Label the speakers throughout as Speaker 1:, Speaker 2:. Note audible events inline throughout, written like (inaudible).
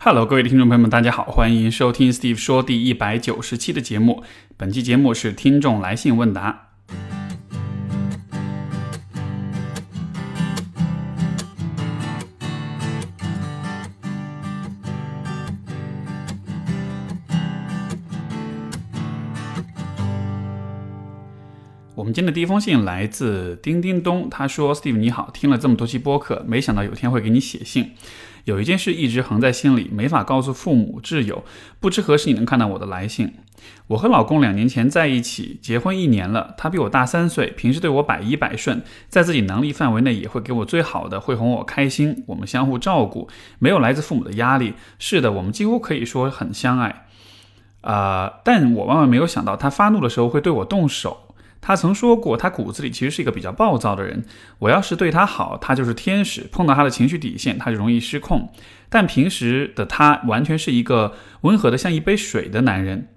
Speaker 1: Hello，各位听众朋友们，大家好，欢迎收听 Steve 说第一百九十期的节目。本期节目是听众来信问答。我们今天的第一封信来自叮叮咚，他说：“Steve 你好，听了这么多期播客，没想到有天会给你写信。有一件事一直横在心里，没法告诉父母挚友，不知何时你能看到我的来信。我和老公两年前在一起，结婚一年了，他比我大三岁，平时对我百依百顺，在自己能力范围内也会给我最好的，会哄我开心，我们相互照顾，没有来自父母的压力。是的，我们几乎可以说很相爱。啊，但我万万没有想到，他发怒的时候会对我动手。”他曾说过，他骨子里其实是一个比较暴躁的人。我要是对他好，他就是天使；碰到他的情绪底线，他就容易失控。但平时的他完全是一个温和的像一杯水的男人。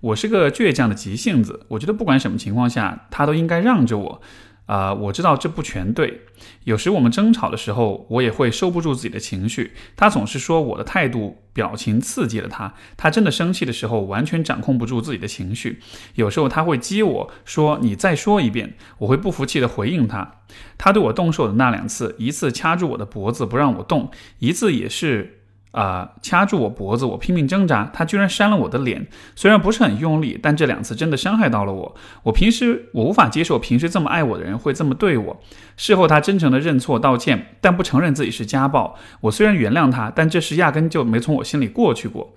Speaker 1: 我是个倔强的急性子，我觉得不管什么情况下，他都应该让着我。啊，我知道这不全对。有时我们争吵的时候，我也会收不住自己的情绪。他总是说我的态度、表情刺激了他。他真的生气的时候，完全掌控不住自己的情绪。有时候他会激我说：“你再说一遍。”我会不服气的回应他。他对我动手的那两次，一次掐住我的脖子不让我动，一次也是。啊！掐住我脖子，我拼命挣扎，他居然扇了我的脸。虽然不是很用力，但这两次真的伤害到了我。我平时我无法接受平时这么爱我的人会这么对我。事后他真诚的认错道歉，但不承认自己是家暴。我虽然原谅他，但这事压根就没从我心里过去过。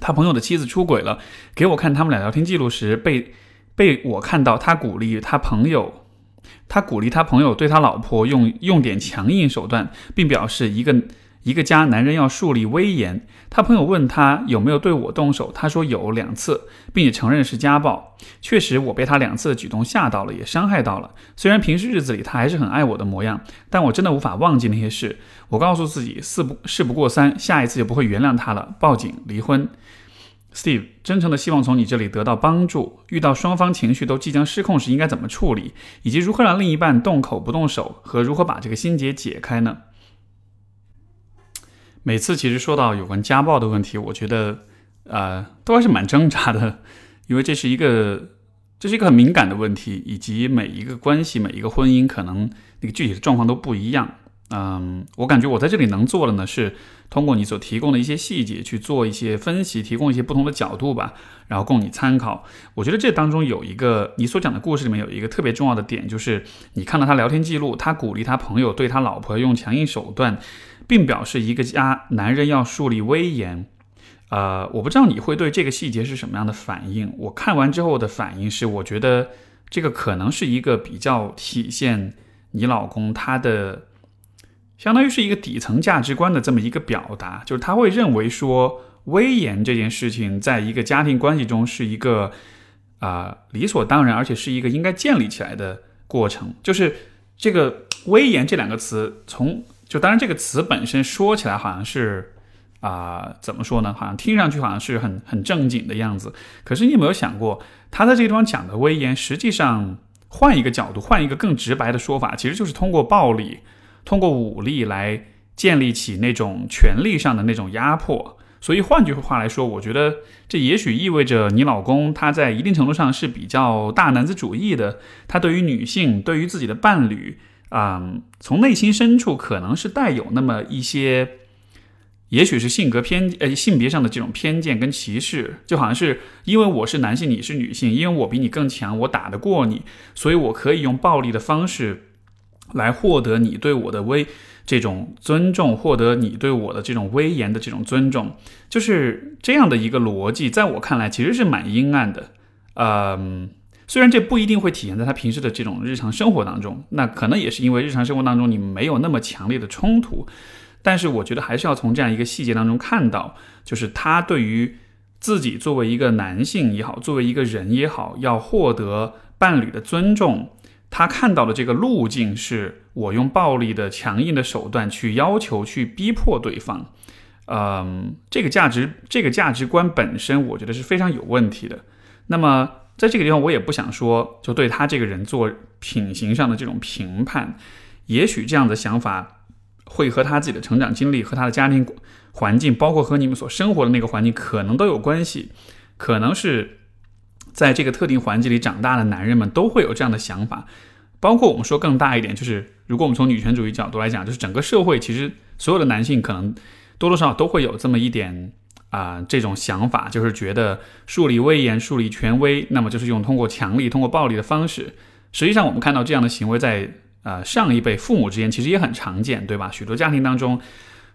Speaker 1: 他朋友的妻子出轨了，给我看他们俩聊天记录时，被被我看到他鼓励他朋友，他鼓励他朋友对他老婆用用点强硬手段，并表示一个。一个家男人要树立威严。他朋友问他有没有对我动手，他说有两次，并且承认是家暴。确实，我被他两次的举动吓到了，也伤害到了。虽然平时日子里他还是很爱我的模样，但我真的无法忘记那些事。我告诉自己，事不事不过三，下一次就不会原谅他了。报警离婚。Steve，真诚的希望从你这里得到帮助。遇到双方情绪都即将失控时，应该怎么处理，以及如何让另一半动口不动手，和如何把这个心结解开呢？每次其实说到有关家暴的问题，我觉得，呃，都还是蛮挣扎的，因为这是一个，这是一个很敏感的问题，以及每一个关系、每一个婚姻，可能那个具体的状况都不一样。嗯，我感觉我在这里能做的呢，是通过你所提供的一些细节去做一些分析，提供一些不同的角度吧，然后供你参考。我觉得这当中有一个你所讲的故事里面有一个特别重要的点，就是你看到他聊天记录，他鼓励他朋友对他老婆用强硬手段。并表示一个家男人要树立威严，呃，我不知道你会对这个细节是什么样的反应。我看完之后的反应是，我觉得这个可能是一个比较体现你老公他的，相当于是一个底层价值观的这么一个表达，就是他会认为说威严这件事情在一个家庭关系中是一个啊理所当然，而且是一个应该建立起来的过程。就是这个威严这两个词从。就当然，这个词本身说起来好像是，啊，怎么说呢？好像听上去好像是很很正经的样子。可是你有没有想过，他在这个地方讲的威严，实际上换一个角度，换一个更直白的说法，其实就是通过暴力、通过武力来建立起那种权力上的那种压迫。所以换句话来说，我觉得这也许意味着你老公他在一定程度上是比较大男子主义的，他对于女性，对于自己的伴侣。嗯，从内心深处可能是带有那么一些，也许是性格偏呃性别上的这种偏见跟歧视，就好像是因为我是男性，你是女性，因为我比你更强，我打得过你，所以我可以用暴力的方式来获得你对我的威这种尊重，获得你对我的这种威严的这种尊重，就是这样的一个逻辑，在我看来其实是蛮阴暗的，嗯。虽然这不一定会体现在他平时的这种日常生活当中，那可能也是因为日常生活当中你没有那么强烈的冲突，但是我觉得还是要从这样一个细节当中看到，就是他对于自己作为一个男性也好，作为一个人也好，要获得伴侣的尊重，他看到的这个路径是我用暴力的强硬的手段去要求、去逼迫对方，嗯，这个价值、这个价值观本身，我觉得是非常有问题的。那么。在这个地方，我也不想说，就对他这个人做品行上的这种评判。也许这样的想法会和他自己的成长经历、和他的家庭环境，包括和你们所生活的那个环境，可能都有关系。可能是在这个特定环境里长大的男人们都会有这样的想法。包括我们说更大一点，就是如果我们从女权主义角度来讲，就是整个社会其实所有的男性可能多多少少都会有这么一点啊这种想法，就是觉得树立威严、树立权威，那么就是用通过强力、通过暴力的方式。实际上，我们看到这样的行为在呃上一辈父母之间其实也很常见，对吧？许多家庭当中，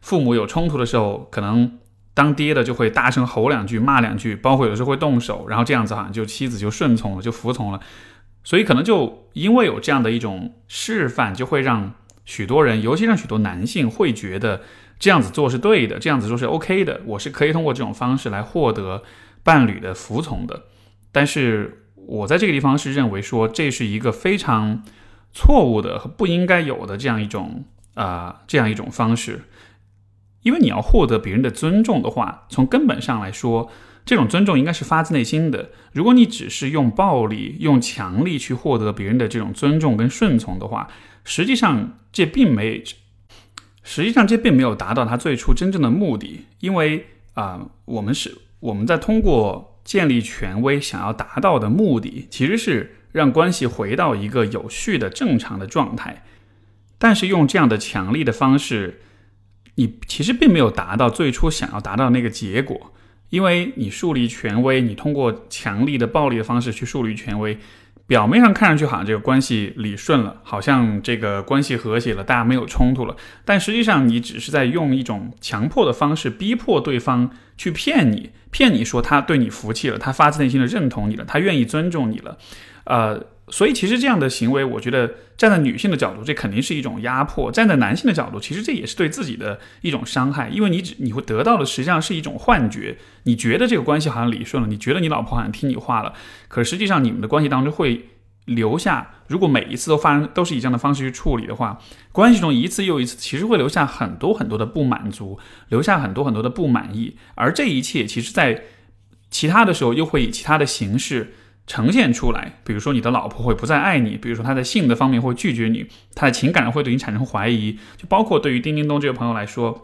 Speaker 1: 父母有冲突的时候，可能当爹的就会大声吼两句、骂两句，包括有时候会动手，然后这样子好像就妻子就顺从了，就服从了。所以可能就因为有这样的一种示范，就会让许多人，尤其让许多男性会觉得这样子做是对的，这样子做是 OK 的，我是可以通过这种方式来获得伴侣的服从的。但是我在这个地方是认为说，这是一个非常错误的和不应该有的这样一种啊这样一种方式，因为你要获得别人的尊重的话，从根本上来说。这种尊重应该是发自内心的。如果你只是用暴力、用强力去获得别人的这种尊重跟顺从的话，实际上这并没，实际上这并没有达到他最初真正的目的。因为啊，我们是我们在通过建立权威想要达到的目的，其实是让关系回到一个有序的正常的状态。但是用这样的强力的方式，你其实并没有达到最初想要达到那个结果。因为你树立权威，你通过强力的暴力的方式去树立权威，表面上看上去好像这个关系理顺了，好像这个关系和谐了，大家没有冲突了。但实际上，你只是在用一种强迫的方式逼迫对方去骗你，骗你说他对你服气了，他发自内心的认同你了，他愿意尊重你了，呃。所以，其实这样的行为，我觉得站在女性的角度，这肯定是一种压迫；站在男性的角度，其实这也是对自己的一种伤害，因为你只你会得到的实际上是一种幻觉，你觉得这个关系好像理顺了，你觉得你老婆好像听你话了，可实际上你们的关系当中会留下，如果每一次都发生都是以这样的方式去处理的话，关系中一次又一次，其实会留下很多很多的不满足，留下很多很多的不满意，而这一切其实在其他的时候又会以其他的形式。呈现出来，比如说你的老婆会不再爱你，比如说她在性的方面会拒绝你，她的情感会对你产生怀疑，就包括对于叮叮咚这个朋友来说，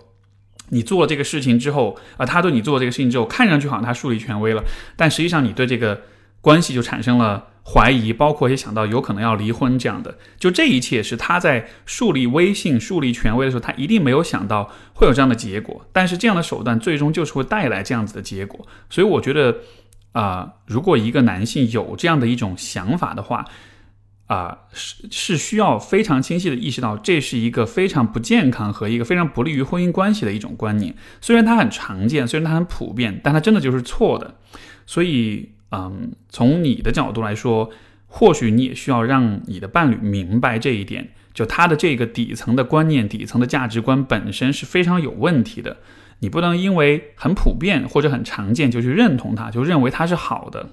Speaker 1: 你做了这个事情之后，啊，他对你做这个事情之后，看上去好像他树立权威了，但实际上你对这个关系就产生了怀疑，包括也想到有可能要离婚这样的，就这一切是他在树立威信、树立权威的时候，他一定没有想到会有这样的结果，但是这样的手段最终就是会带来这样子的结果，所以我觉得。啊，如果一个男性有这样的一种想法的话，啊，是是需要非常清晰的意识到，这是一个非常不健康和一个非常不利于婚姻关系的一种观念。虽然它很常见，虽然它很普遍，但它真的就是错的。所以，嗯，从你的角度来说，或许你也需要让你的伴侣明白这一点，就他的这个底层的观念、底层的价值观本身是非常有问题的。你不能因为很普遍或者很常见就去认同它，就认为它是好的，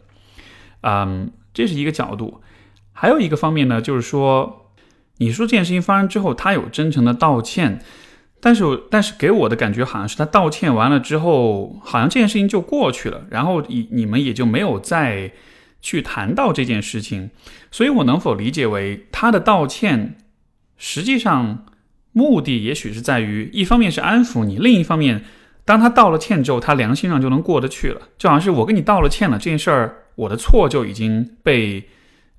Speaker 1: 嗯，这是一个角度。还有一个方面呢，就是说，你说这件事情发生之后，他有真诚的道歉，但是但是给我的感觉好像是他道歉完了之后，好像这件事情就过去了，然后你你们也就没有再去谈到这件事情。所以我能否理解为他的道歉实际上目的也许是在于，一方面是安抚你，另一方面。当他道了歉之后，他良心上就能过得去了，就好像是我跟你道了歉了，这件事儿我的错就已经被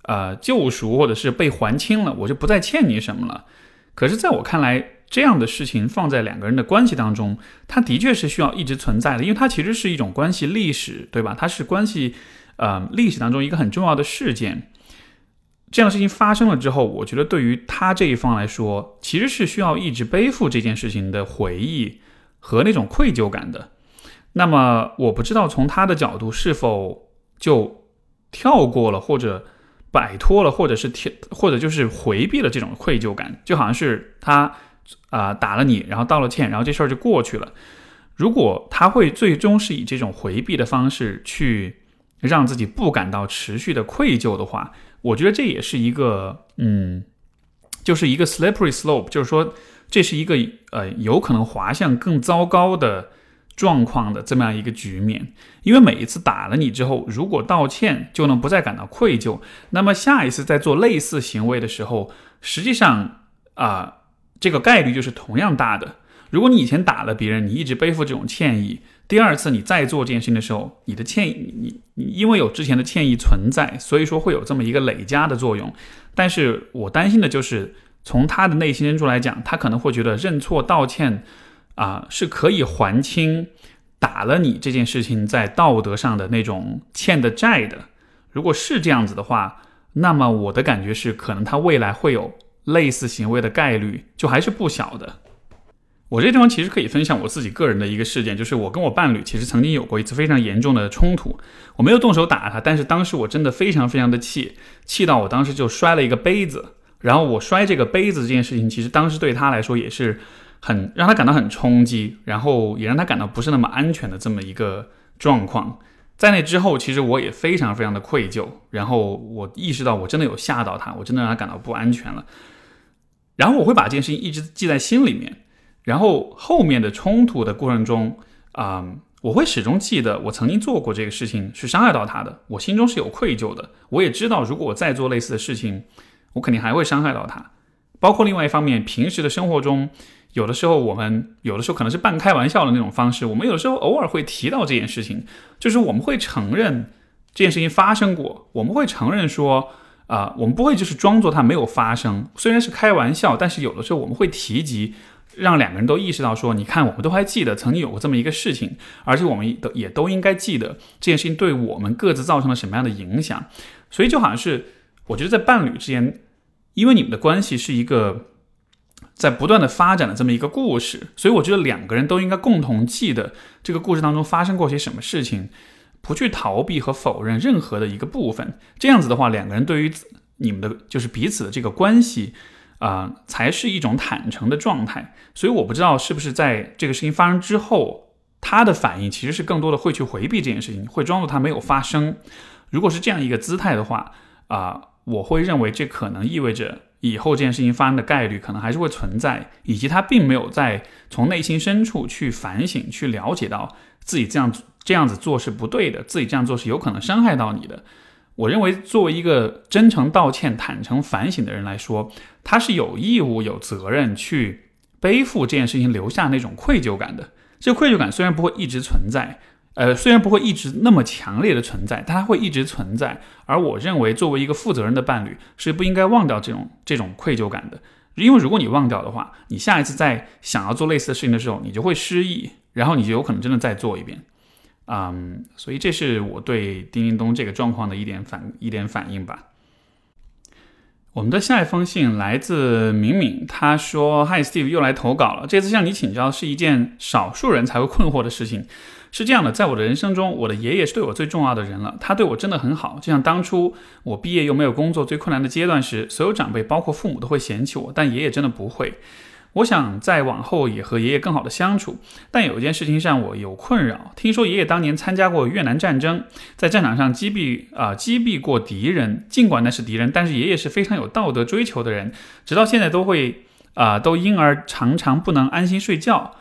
Speaker 1: 呃救赎，或者是被还清了，我就不再欠你什么了。可是，在我看来，这样的事情放在两个人的关系当中，它的确是需要一直存在的，因为它其实是一种关系历史，对吧？它是关系呃历史当中一个很重要的事件。这样的事情发生了之后，我觉得对于他这一方来说，其实是需要一直背负这件事情的回忆。和那种愧疚感的，那么我不知道从他的角度是否就跳过了，或者摆脱了，或者是跳，或者就是回避了这种愧疚感，就好像是他啊打了你，然后道了歉，然后这事儿就过去了。如果他会最终是以这种回避的方式去让自己不感到持续的愧疚的话，我觉得这也是一个嗯，就是一个 slippery slope，就是说。这是一个呃有可能滑向更糟糕的状况的这么样一个局面，因为每一次打了你之后，如果道歉就能不再感到愧疚，那么下一次在做类似行为的时候，实际上啊这个概率就是同样大的。如果你以前打了别人，你一直背负这种歉意，第二次你再做这件事情的时候，你的歉意，你你因为有之前的歉意存在，所以说会有这么一个累加的作用。但是我担心的就是，从他的内心深处来讲，他可能会觉得认错道歉啊是可以还清打了你这件事情在道德上的那种欠的债的。如果是这样子的话，那么我的感觉是，可能他未来会有类似行为的概率就还是不小的。我这地方其实可以分享我自己个人的一个事件，就是我跟我伴侣其实曾经有过一次非常严重的冲突。我没有动手打他，但是当时我真的非常非常的气，气到我当时就摔了一个杯子。然后我摔这个杯子这件事情，其实当时对他来说也是很让他感到很冲击，然后也让他感到不是那么安全的这么一个状况。在那之后，其实我也非常非常的愧疚，然后我意识到我真的有吓到他，我真的让他感到不安全了。然后我会把这件事情一直记在心里面，然后后面的冲突的过程中，啊，我会始终记得我曾经做过这个事情是伤害到他的，我心中是有愧疚的。我也知道，如果我再做类似的事情，我肯定还会伤害到他。包括另外一方面，平时的生活中。有的时候，我们有的时候可能是半开玩笑的那种方式。我们有的时候偶尔会提到这件事情，就是我们会承认这件事情发生过。我们会承认说，啊，我们不会就是装作它没有发生。虽然是开玩笑，但是有的时候我们会提及，让两个人都意识到说，你看，我们都还记得曾经有过这么一个事情，而且我们都也都应该记得这件事情对我们各自造成了什么样的影响。所以就好像是，我觉得在伴侣之间，因为你们的关系是一个。在不断的发展的这么一个故事，所以我觉得两个人都应该共同记得这个故事当中发生过些什么事情，不去逃避和否认任何的一个部分。这样子的话，两个人对于你们的就是彼此的这个关系啊，才是一种坦诚的状态。所以我不知道是不是在这个事情发生之后，他的反应其实是更多的会去回避这件事情，会装作他没有发生。如果是这样一个姿态的话啊，我会认为这可能意味着。以后这件事情发生的概率可能还是会存在，以及他并没有在从内心深处去反省、去了解到自己这样这样子做是不对的，自己这样做是有可能伤害到你的。我认为，作为一个真诚道歉、坦诚反省的人来说，他是有义务、有责任去背负这件事情留下那种愧疚感的。这个愧疚感虽然不会一直存在。呃，虽然不会一直那么强烈的存在，但它会一直存在。而我认为，作为一个负责任的伴侣，是不应该忘掉这种这种愧疚感的。因为如果你忘掉的话，你下一次再想要做类似的事情的时候，你就会失忆，然后你就有可能真的再做一遍。嗯，所以这是我对丁丁东这个状况的一点反一点反应吧。我们的下一封信来自敏敏，他说：“Hi Steve，又来投稿了。这次向你请教是一件少数人才会困惑的事情。”是这样的，在我的人生中，我的爷爷是对我最重要的人了。他对我真的很好，就像当初我毕业又没有工作最困难的阶段时，所有长辈，包括父母，都会嫌弃我，但爷爷真的不会。我想在往后也和爷爷更好的相处，但有一件事情让我有困扰。听说爷爷当年参加过越南战争，在战场上击毙啊击毙过敌人，尽管那是敌人，但是爷爷是非常有道德追求的人，直到现在都会啊都因而常常不能安心睡觉。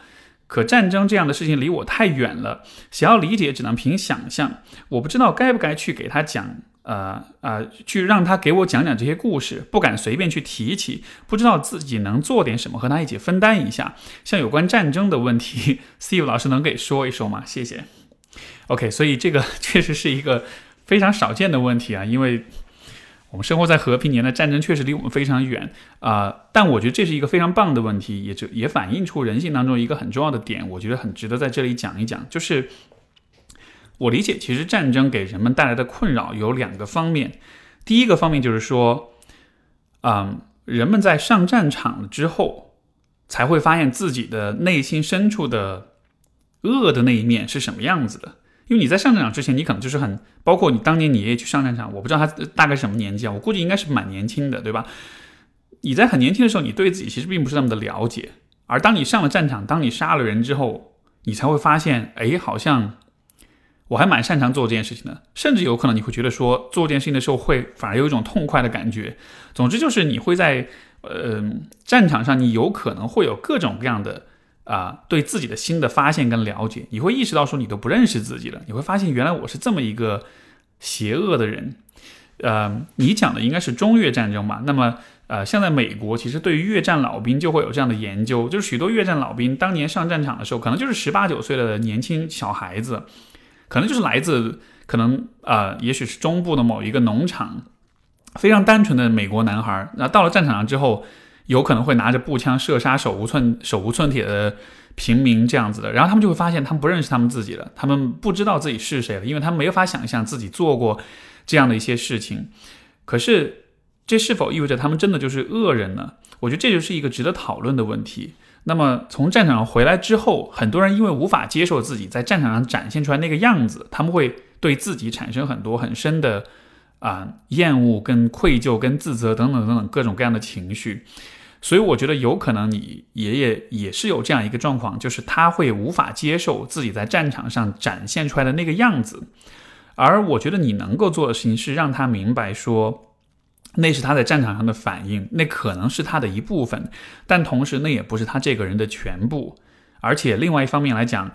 Speaker 1: 可战争这样的事情离我太远了，想要理解只能凭想象。我不知道该不该去给他讲，呃呃，去让他给我讲讲这些故事，不敢随便去提起，不知道自己能做点什么和他一起分担一下。像有关战争的问题，(laughs) Steve 老师能给说一说吗？谢谢。OK，所以这个 (laughs) 确实是一个非常少见的问题啊，因为。我们生活在和平年代，战争确实离我们非常远啊！但我觉得这是一个非常棒的问题，也就也反映出人性当中一个很重要的点，我觉得很值得在这里讲一讲。就是我理解，其实战争给人们带来的困扰有两个方面。第一个方面就是说，嗯，人们在上战场了之后，才会发现自己的内心深处的恶的那一面是什么样子的。因为你在上战场之前，你可能就是很包括你当年你爷爷去上战场，我不知道他大概什么年纪啊，我估计应该是蛮年轻的，对吧？你在很年轻的时候，你对自己其实并不是那么的了解，而当你上了战场，当你杀了人之后，你才会发现，哎，好像我还蛮擅长做这件事情的，甚至有可能你会觉得说做这件事情的时候会反而有一种痛快的感觉。总之就是你会在呃战场上，你有可能会有各种各样的。啊，对自己的新的发现跟了解，你会意识到说你都不认识自己了。你会发现原来我是这么一个邪恶的人。呃，你讲的应该是中越战争吧？那么，呃，像在美国，其实对于越战老兵就会有这样的研究，就是许多越战老兵当年上战场的时候，可能就是十八九岁的年轻小孩子，可能就是来自可能啊，也许是中部的某一个农场，非常单纯的美国男孩。那到了战场上之后，有可能会拿着步枪射杀手无寸手无寸铁的平民这样子的，然后他们就会发现，他们不认识他们自己了，他们不知道自己是谁了，因为他们没法想象自己做过这样的一些事情。可是。这是否意味着他们真的就是恶人呢？我觉得这就是一个值得讨论的问题。那么从战场上回来之后，很多人因为无法接受自己在战场上展现出来那个样子，他们会对自己产生很多很深的啊厌恶、跟愧疚、跟自责等等等等各种各样的情绪。所以我觉得有可能你爷爷也是有这样一个状况，就是他会无法接受自己在战场上展现出来的那个样子。而我觉得你能够做的事情是让他明白说。那是他在战场上的反应，那可能是他的一部分，但同时那也不是他这个人的全部。而且另外一方面来讲，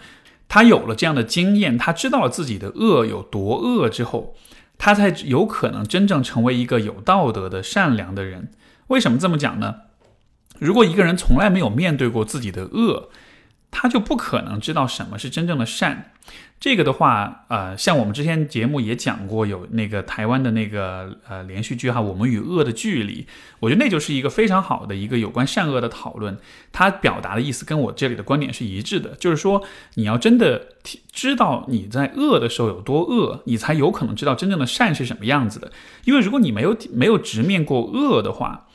Speaker 1: 他有了这样的经验，他知道了自己的恶有多恶之后，他才有可能真正成为一个有道德的善良的人。为什么这么讲呢？如果一个人从来没有面对过自己的恶，他就不可能知道什么是真正的善。这个的话，呃，像我们之前节目也讲过，有那个台湾的那个呃连续剧哈，《我们与恶的距离》，我觉得那就是一个非常好的一个有关善恶的讨论。它表达的意思跟我这里的观点是一致的，就是说你要真的知道你在恶的时候有多恶，你才有可能知道真正的善是什么样子的。因为如果你没有没有直面过恶的话，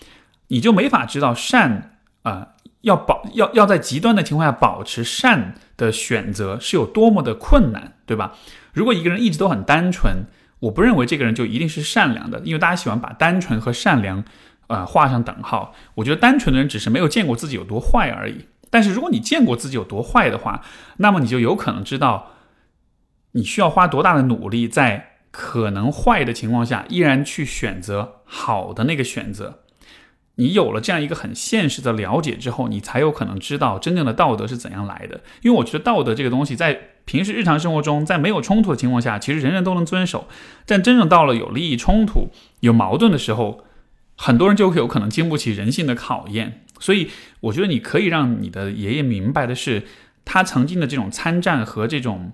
Speaker 1: 你就没法知道善啊。要保要要在极端的情况下保持善的选择是有多么的困难，对吧？如果一个人一直都很单纯，我不认为这个人就一定是善良的，因为大家喜欢把单纯和善良，呃，画上等号。我觉得单纯的人只是没有见过自己有多坏而已。但是如果你见过自己有多坏的话，那么你就有可能知道，你需要花多大的努力，在可能坏的情况下，依然去选择好的那个选择。你有了这样一个很现实的了解之后，你才有可能知道真正的道德是怎样来的。因为我觉得道德这个东西，在平时日常生活中，在没有冲突的情况下，其实人人都能遵守。但真正到了有利益冲突、有矛盾的时候，很多人就有可能经不起人性的考验。所以，我觉得你可以让你的爷爷明白的是，他曾经的这种参战和这种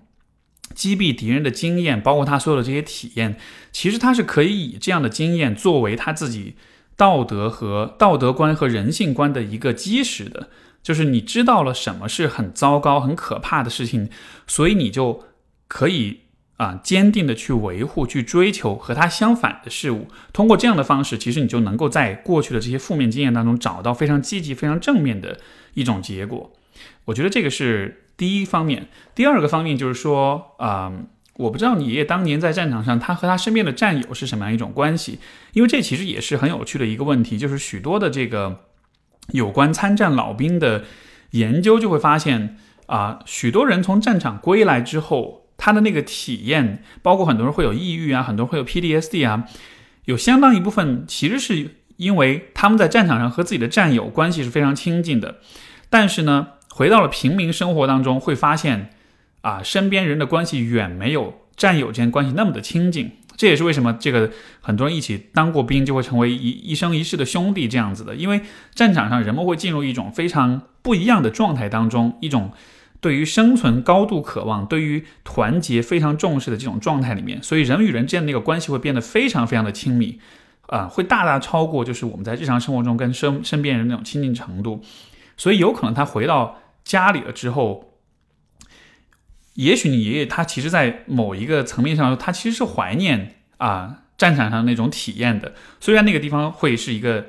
Speaker 1: 击毙敌人的经验，包括他所有的这些体验，其实他是可以以这样的经验作为他自己。道德和道德观和人性观的一个基石的，就是你知道了什么是很糟糕、很可怕的事情，所以你就可以啊坚定的去维护、去追求和它相反的事物。通过这样的方式，其实你就能够在过去的这些负面经验当中找到非常积极、非常正面的一种结果。我觉得这个是第一方面。第二个方面就是说，啊。我不知道你爷爷当年在战场上，他和他身边的战友是什么样一种关系？因为这其实也是很有趣的一个问题，就是许多的这个有关参战老兵的研究就会发现啊，许多人从战场归来之后，他的那个体验，包括很多人会有抑郁啊，很多人会有 PDSD 啊，有相当一部分其实是因为他们在战场上和自己的战友关系是非常亲近的，但是呢，回到了平民生活当中，会发现。啊，身边人的关系远没有战友之间关系那么的亲近，这也是为什么这个很多人一起当过兵就会成为一一生一世的兄弟这样子的。因为战场上人们会进入一种非常不一样的状态当中，一种对于生存高度渴望、对于团结非常重视的这种状态里面，所以人与人之间的那个关系会变得非常非常的亲密，啊，会大大超过就是我们在日常生活中跟身身边人那种亲近程度，所以有可能他回到家里了之后。也许你爷爷他其实，在某一个层面上，他其实是怀念啊战场上那种体验的。虽然那个地方会是一个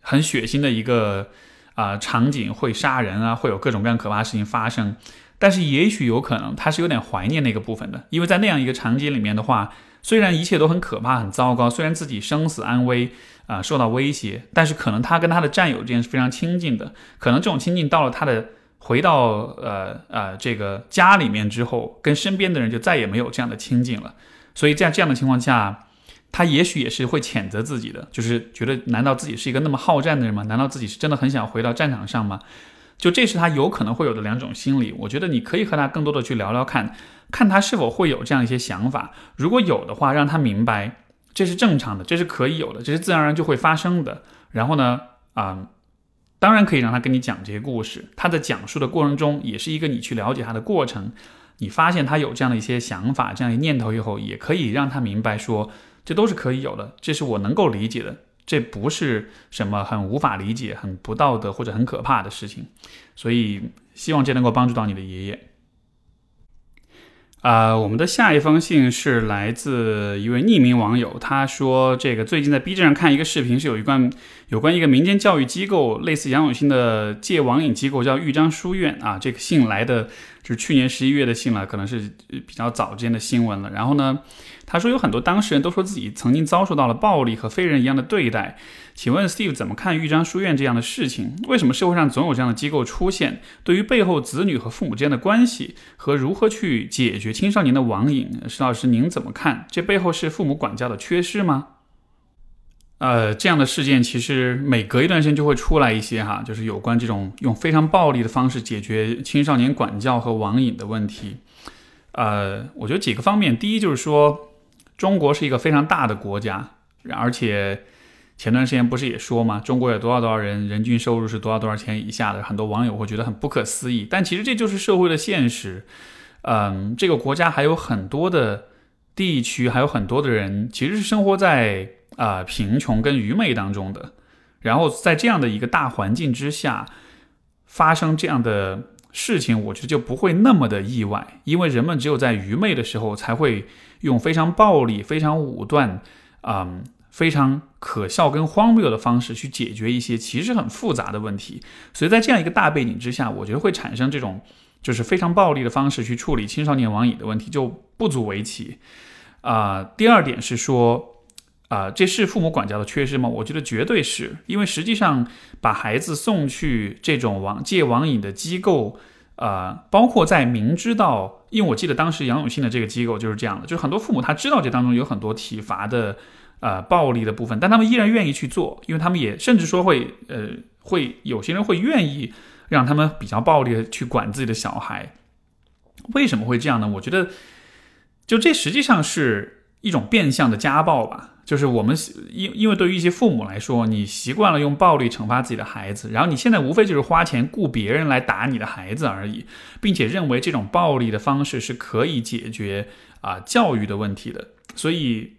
Speaker 1: 很血腥的一个啊场景，会杀人啊，会有各种各样可怕的事情发生，但是也许有可能他是有点怀念那个部分的。因为在那样一个场景里面的话，虽然一切都很可怕、很糟糕，虽然自己生死安危啊受到威胁，但是可能他跟他的战友之间是非常亲近的。可能这种亲近到了他的。回到呃呃这个家里面之后，跟身边的人就再也没有这样的亲近了。所以在这样的情况下，他也许也是会谴责自己的，就是觉得难道自己是一个那么好战的人吗？难道自己是真的很想回到战场上吗？就这是他有可能会有的两种心理。我觉得你可以和他更多的去聊聊看，看他是否会有这样一些想法。如果有的话，让他明白这是正常的，这是可以有的，这是自然而然就会发生的。然后呢，啊，当然可以让他跟你讲这些故事。他在讲述的过程中，也是一个你去了解他的过程。你发现他有这样的一些想法、这样一念头以后，也可以让他明白说，这都是可以有的，这是我能够理解的，这不是什么很无法理解、很不道德或者很可怕的事情。所以，希望这能够帮助到你的爷爷。啊，我们的下一封信是来自一位匿名网友，他说这个最近在 B 站上看一个视频，是有一关有关一个民间教育机构，类似杨永信的戒网瘾机构，叫豫章书院啊。这个信来的就是去年十一月的信了，可能是比较早之间的新闻了。然后呢？他说有很多当事人都说自己曾经遭受到了暴力和非人一样的对待，请问 Steve 怎么看豫章书院这样的事情？为什么社会上总有这样的机构出现？对于背后子女和父母之间的关系和如何去解决青少年的网瘾，石老师您怎么看？这背后是父母管教的缺失吗？呃，这样的事件其实每隔一段时间就会出来一些哈，就是有关这种用非常暴力的方式解决青少年管教和网瘾的问题。呃，我觉得几个方面，第一就是说。中国是一个非常大的国家，而且前段时间不是也说嘛，中国有多少多少人，人均收入是多少多少钱以下的，很多网友会觉得很不可思议。但其实这就是社会的现实。嗯，这个国家还有很多的地区，还有很多的人其实是生活在啊贫穷跟愚昧当中的。然后在这样的一个大环境之下，发生这样的事情，我觉得就不会那么的意外，因为人们只有在愚昧的时候才会。用非常暴力、非常武断、嗯，非常可笑跟荒谬的方式去解决一些其实很复杂的问题，所以在这样一个大背景之下，我觉得会产生这种就是非常暴力的方式去处理青少年网瘾的问题就不足为奇。啊，第二点是说，啊，这是父母管教的缺失吗？我觉得绝对是因为实际上把孩子送去这种网戒网瘾的机构。呃，包括在明知道，因为我记得当时杨永信的这个机构就是这样的，就是很多父母他知道这当中有很多体罚的、呃暴力的部分，但他们依然愿意去做，因为他们也甚至说会，呃，会有些人会愿意让他们比较暴力的去管自己的小孩。为什么会这样呢？我觉得，就这实际上是一种变相的家暴吧。就是我们因因为对于一些父母来说，你习惯了用暴力惩罚自己的孩子，然后你现在无非就是花钱雇别人来打你的孩子而已，并且认为这种暴力的方式是可以解决啊教育的问题的。所以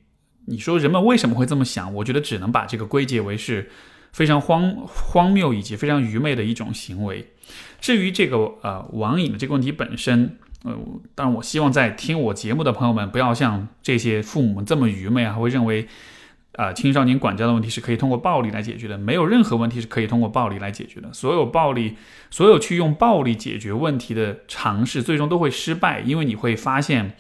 Speaker 1: 你说人们为什么会这么想？我觉得只能把这个归结为是非常荒荒谬以及非常愚昧的一种行为。至于这个呃网瘾的这个问题本身。呃，当然，我希望在听我节目的朋友们不要像这些父母这么愚昧啊，会认为，啊，青少年管教的问题是可以通过暴力来解决的。没有任何问题是可以通过暴力来解决的。所有暴力，所有去用暴力解决问题的尝试，最终都会失败，因为你会发现，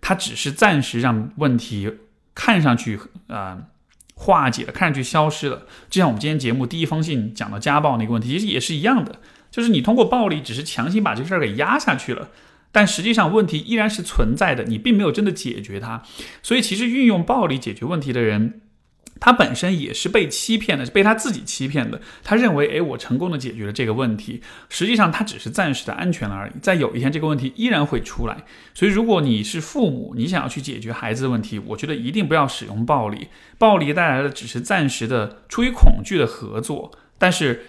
Speaker 1: 它只是暂时让问题看上去啊化解了，看上去消失了。就像我们今天节目第一封信讲到家暴那个问题，其实也是一样的，就是你通过暴力只是强行把这事儿给压下去了。但实际上问题依然是存在的，你并没有真的解决它，所以其实运用暴力解决问题的人，他本身也是被欺骗的，是被他自己欺骗的。他认为，哎，我成功的解决了这个问题，实际上他只是暂时的安全了而已。在有一天这个问题依然会出来。所以如果你是父母，你想要去解决孩子的问题，我觉得一定不要使用暴力，暴力带来的只是暂时的出于恐惧的合作，但是。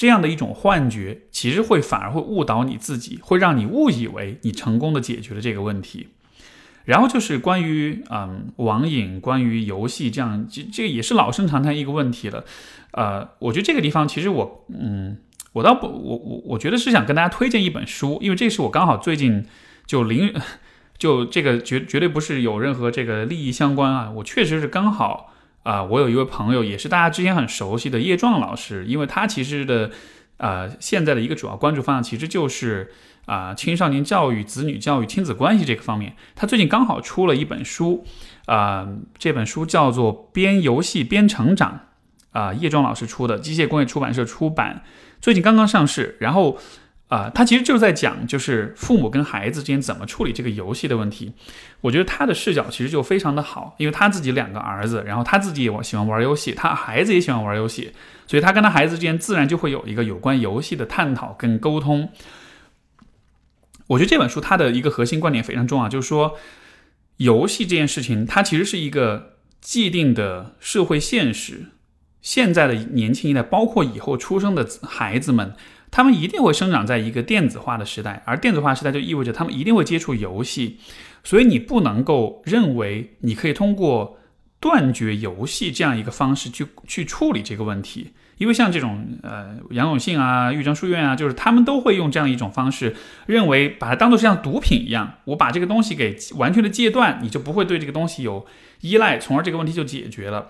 Speaker 1: 这样的一种幻觉，其实会反而会误导你自己，会让你误以为你成功的解决了这个问题。然后就是关于嗯网瘾、关于游戏这样，这这个也是老生常谈一个问题了。呃，我觉得这个地方其实我嗯，我倒不，我我我觉得是想跟大家推荐一本书，因为这是我刚好最近就零 (laughs) 就这个绝绝对不是有任何这个利益相关啊，我确实是刚好。啊，我有一位朋友，也是大家之前很熟悉的叶壮老师，因为他其实的，呃，现在的一个主要关注方向其实就是啊，青少年教育、子女教育、亲子关系这个方面。他最近刚好出了一本书，啊，这本书叫做《边游戏边成长》，啊，叶壮老师出的，机械工业出版社出版，最近刚刚上市，然后。啊，他其实就是在讲，就是父母跟孩子之间怎么处理这个游戏的问题。我觉得他的视角其实就非常的好，因为他自己两个儿子，然后他自己也喜欢玩游戏，他孩子也喜欢玩游戏，所以他跟他孩子之间自然就会有一个有关游戏的探讨跟沟通。我觉得这本书它的一个核心观点非常重要，就是说游戏这件事情，它其实是一个既定的社会现实。现在的年轻一代，包括以后出生的孩子们，他们一定会生长在一个电子化的时代，而电子化时代就意味着他们一定会接触游戏，所以你不能够认为你可以通过断绝游戏这样一个方式去去处理这个问题。因为像这种呃杨永信啊、玉章书院啊，就是他们都会用这样一种方式，认为把它当做像毒品一样，我把这个东西给完全的戒断，你就不会对这个东西有依赖，从而这个问题就解决了。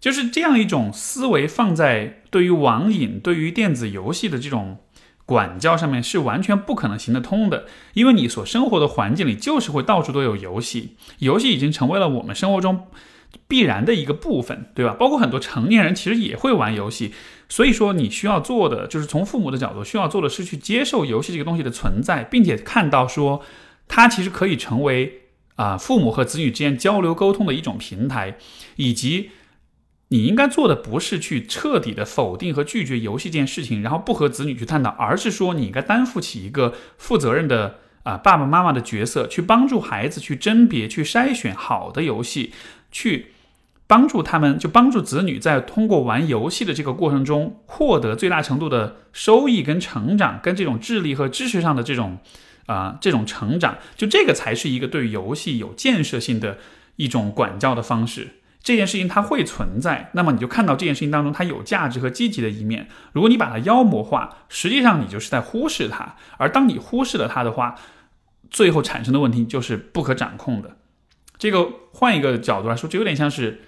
Speaker 1: 就是这样一种思维放在对于网瘾、对于电子游戏的这种管教上面是完全不可能行得通的，因为你所生活的环境里就是会到处都有游戏，游戏已经成为了我们生活中。必然的一个部分，对吧？包括很多成年人其实也会玩游戏，所以说你需要做的就是从父母的角度需要做的是去接受游戏这个东西的存在，并且看到说它其实可以成为啊父母和子女之间交流沟通的一种平台，以及你应该做的不是去彻底的否定和拒绝游戏这件事情，然后不和子女去探讨，而是说你应该担负起一个负责任的啊爸爸妈妈的角色，去帮助孩子去甄别、去筛选好的游戏。去帮助他们，就帮助子女在通过玩游戏的这个过程中，获得最大程度的收益跟成长，跟这种智力和知识上的这种啊这种成长，就这个才是一个对游戏有建设性的一种管教的方式。这件事情它会存在，那么你就看到这件事情当中它有价值和积极的一面。如果你把它妖魔化，实际上你就是在忽视它。而当你忽视了它的话，最后产生的问题就是不可掌控的。这个换一个角度来说，就有点像是，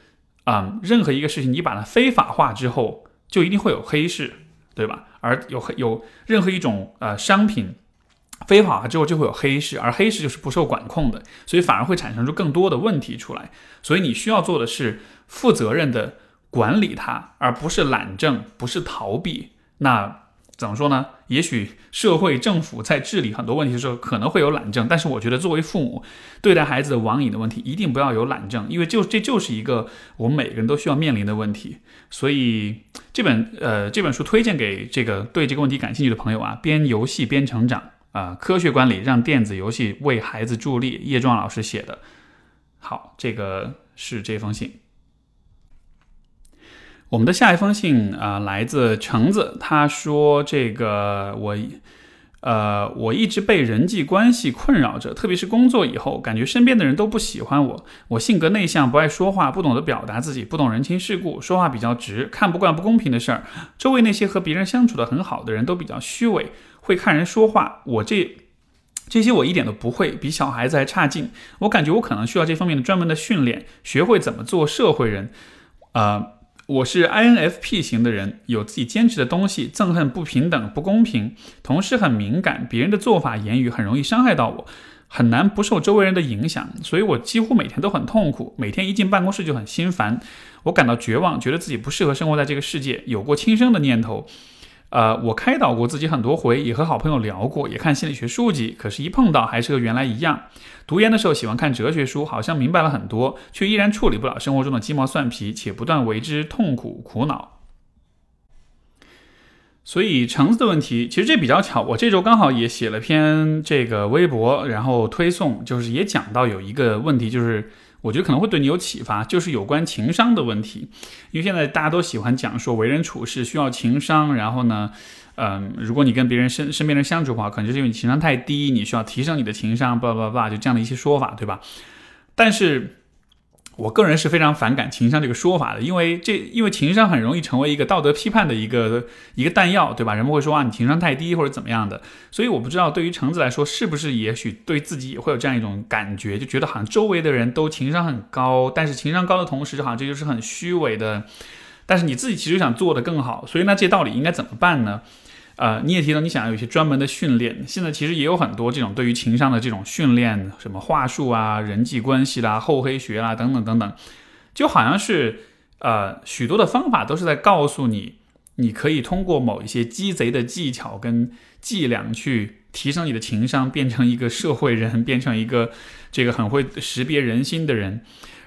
Speaker 1: 啊，任何一个事情你把它非法化之后，就一定会有黑市，对吧？而有有任何一种呃商品非法化之后，就会有黑市，而黑市就是不受管控的，所以反而会产生出更多的问题出来。所以你需要做的是负责任的管理它，而不是懒政，不是逃避。那。怎么说呢？也许社会政府在治理很多问题的时候可能会有懒政，但是我觉得作为父母对待孩子网瘾的问题，一定不要有懒政，因为就这就是一个我们每个人都需要面临的问题。所以这本呃这本书推荐给这个对这个问题感兴趣的朋友啊，边游戏边成长啊，科学管理让电子游戏为孩子助力，叶壮老师写的。好，这个是这封信。我们的下一封信啊，来自橙子。他说：“这个我，呃，我一直被人际关系困扰着，特别是工作以后，感觉身边的人都不喜欢我。我性格内向，不爱说话，不懂得表达自己，不懂人情世故，说话比较直，看不惯不公平的事儿。周围那些和别人相处的很好的人都比较虚伪，会看人说话。我这这些我一点都不会，比小孩子还差劲。我感觉我可能需要这方面的专门的训练，学会怎么做社会人。啊。”我是 INFP 型的人，有自己坚持的东西，憎恨不平等、不公平，同时很敏感，别人的做法、言语很容易伤害到我，很难不受周围人的影响，所以我几乎每天都很痛苦，每天一进办公室就很心烦，我感到绝望，觉得自己不适合生活在这个世界，有过轻生的念头。呃，我开导过自己很多回，也和好朋友聊过，也看心理学书籍，可是，一碰到还是和原来一样。读研的时候喜欢看哲学书，好像明白了很多，却依然处理不了生活中的鸡毛蒜皮，且不断为之痛苦苦恼。所以，橙子的问题，其实这比较巧，我这周刚好也写了篇这个微博，然后推送，就是也讲到有一个问题，就是。我觉得可能会对你有启发，就是有关情商的问题，因为现在大家都喜欢讲说为人处事需要情商，然后呢，嗯，如果你跟别人身身边人相处的话，可能就是因为你情商太低，你需要提升你的情商，叭叭叭，就这样的一些说法，对吧？但是。我个人是非常反感情商这个说法的，因为这因为情商很容易成为一个道德批判的一个一个弹药，对吧？人们会说啊，你情商太低或者怎么样的。所以我不知道对于橙子来说，是不是也许对自己也会有这样一种感觉，就觉得好像周围的人都情商很高，但是情商高的同时，好像这就是很虚伪的。但是你自己其实想做的更好，所以那这道理应该怎么办呢？呃，你也提到你想要有一些专门的训练，现在其实也有很多这种对于情商的这种训练，什么话术啊、人际关系啦、厚黑学啦等等等等，就好像是呃许多的方法都是在告诉你，你可以通过某一些鸡贼的技巧跟伎俩去提升你的情商，变成一个社会人，变成一个这个很会识别人心的人。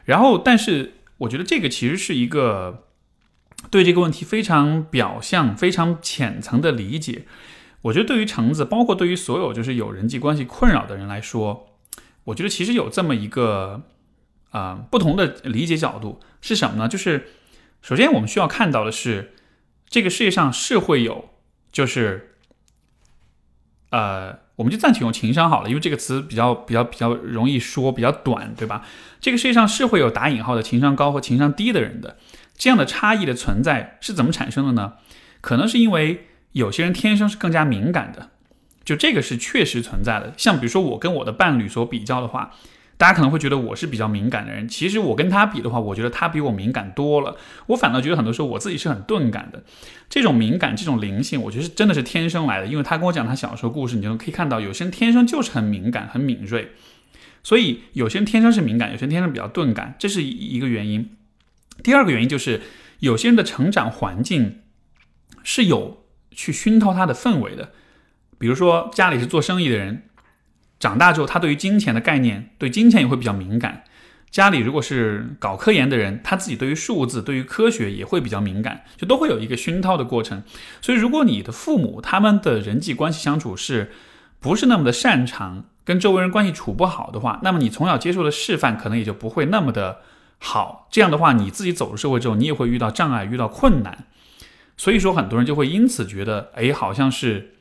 Speaker 1: 然后，但是我觉得这个其实是一个。对这个问题非常表象、非常浅层的理解，我觉得对于橙子，包括对于所有就是有人际关系困扰的人来说，我觉得其实有这么一个啊不同的理解角度是什么呢？就是首先我们需要看到的是，这个世界上是会有，就是，呃，我们就暂且用情商好了，因为这个词比较比较比较容易说，比较短，对吧？这个世界上是会有打引号的情商高和情商低的人的，这样的差异的存在是怎么产生的呢？可能是因为有些人天生是更加敏感的，就这个是确实存在的。像比如说我跟我的伴侣所比较的话，大家可能会觉得我是比较敏感的人，其实我跟他比的话，我觉得他比我敏感多了。我反倒觉得很多时候我自己是很钝感的。这种敏感、这种灵性，我觉得是真的是天生来的。因为他跟我讲他小时候故事，你就可以看到，有些人天生就是很敏感、很敏锐。所以有些人天生是敏感，有些人天生比较钝感，这是一个原因。第二个原因就是有些人的成长环境是有去熏陶他的氛围的，比如说家里是做生意的人。长大之后，他对于金钱的概念，对金钱也会比较敏感。家里如果是搞科研的人，他自己对于数字、对于科学也会比较敏感，就都会有一个熏陶的过程。所以，如果你的父母他们的人际关系相处是不是那么的擅长，跟周围人关系处不好的话，那么你从小接受的示范可能也就不会那么的好。这样的话，你自己走入社会之后，你也会遇到障碍，遇到困难。所以说，很多人就会因此觉得，哎，好像是。